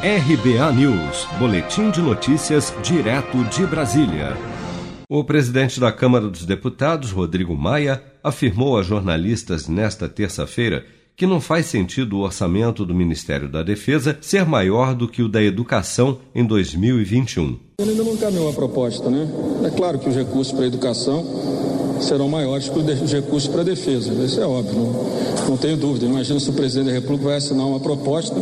RBA News, Boletim de Notícias, direto de Brasília. O presidente da Câmara dos Deputados, Rodrigo Maia, afirmou a jornalistas nesta terça-feira que não faz sentido o orçamento do Ministério da Defesa ser maior do que o da Educação em 2021. Ele ainda não caminhou a proposta, né? É claro que os recursos para a educação serão maiores que os recursos para a defesa. Isso é óbvio, não, não tenho dúvida. Imagina se o presidente da República vai assinar uma proposta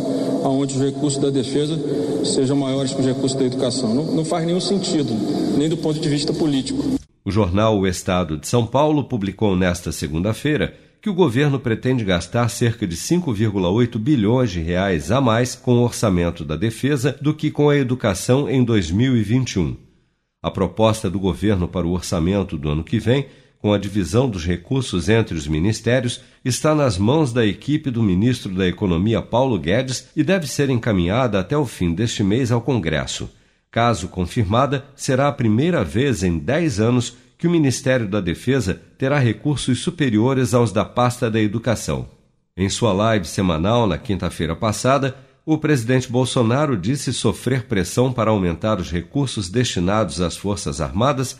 onde os recursos da defesa sejam maiores que os recursos da educação. Não, não faz nenhum sentido, nem do ponto de vista político. O jornal O Estado de São Paulo publicou nesta segunda-feira que o governo pretende gastar cerca de 5,8 bilhões de reais a mais com o orçamento da defesa do que com a educação em 2021. A proposta do governo para o orçamento do ano que vem com a divisão dos recursos entre os ministérios, está nas mãos da equipe do ministro da Economia Paulo Guedes e deve ser encaminhada até o fim deste mês ao Congresso. Caso confirmada, será a primeira vez em 10 anos que o Ministério da Defesa terá recursos superiores aos da pasta da Educação. Em sua live semanal na quinta-feira passada, o presidente Bolsonaro disse sofrer pressão para aumentar os recursos destinados às Forças Armadas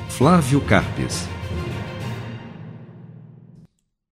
Flávio Carpes.